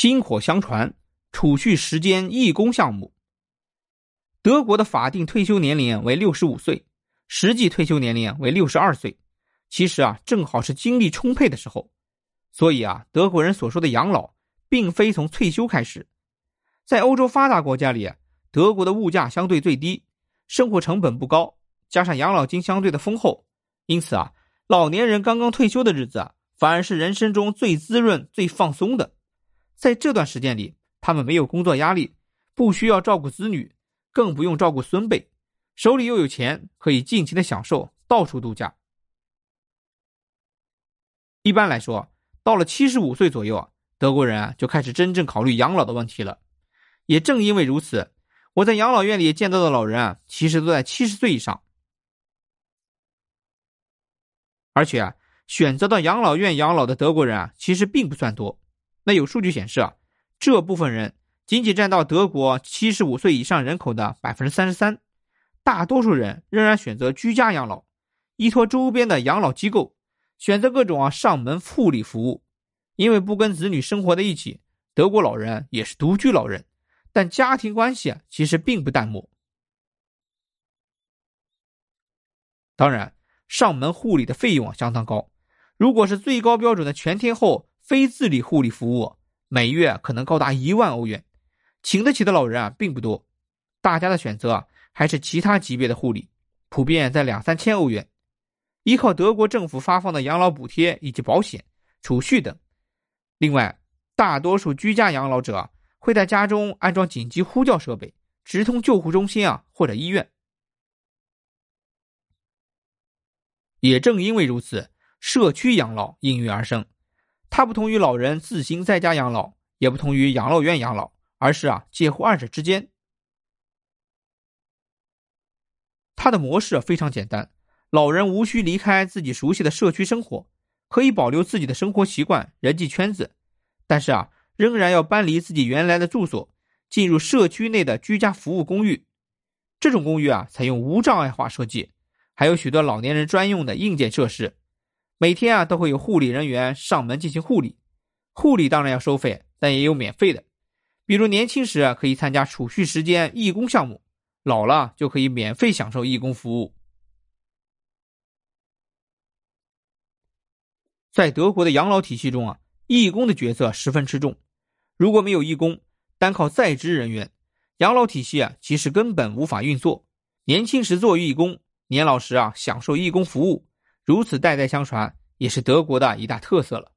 薪火相传，储蓄时间义工项目。德国的法定退休年龄为六十五岁，实际退休年龄为六十二岁。其实啊，正好是精力充沛的时候。所以啊，德国人所说的养老，并非从退休开始。在欧洲发达国家里，德国的物价相对最低，生活成本不高，加上养老金相对的丰厚，因此啊，老年人刚刚退休的日子啊，反而是人生中最滋润、最放松的。在这段时间里，他们没有工作压力，不需要照顾子女，更不用照顾孙辈，手里又有钱，可以尽情的享受，到处度假。一般来说。到了七十五岁左右啊，德国人啊就开始真正考虑养老的问题了。也正因为如此，我在养老院里见到的老人啊，其实都在七十岁以上。而且啊，选择到养老院养老的德国人啊，其实并不算多。那有数据显示啊，这部分人仅仅占到德国七十五岁以上人口的百分之三十三。大多数人仍然选择居家养老，依托周边的养老机构。选择各种啊上门护理服务，因为不跟子女生活在一起，德国老人也是独居老人，但家庭关系啊其实并不淡漠。当然，上门护理的费用啊相当高，如果是最高标准的全天候非自理护理服务，每月可能高达一万欧元，请得起的老人啊并不多，大家的选择还是其他级别的护理，普遍在两三千欧元。依靠德国政府发放的养老补贴以及保险、储蓄等。另外，大多数居家养老者会在家中安装紧急呼叫设备，直通救护中心啊或者医院。也正因为如此，社区养老应运而生。它不同于老人自行在家养老，也不同于养老院养老，而是啊介乎二者之间。它的模式非常简单。老人无需离开自己熟悉的社区生活，可以保留自己的生活习惯、人际圈子，但是啊，仍然要搬离自己原来的住所，进入社区内的居家服务公寓。这种公寓啊，采用无障碍化设计，还有许多老年人专用的硬件设施。每天啊，都会有护理人员上门进行护理。护理当然要收费，但也有免费的，比如年轻时可以参加储蓄时间义工项目，老了就可以免费享受义工服务。在德国的养老体系中啊，义工的角色十分吃重。如果没有义工，单靠在职人员，养老体系啊其实根本无法运作。年轻时做义工，年老时啊享受义工服务，如此代代相传，也是德国的一大特色了。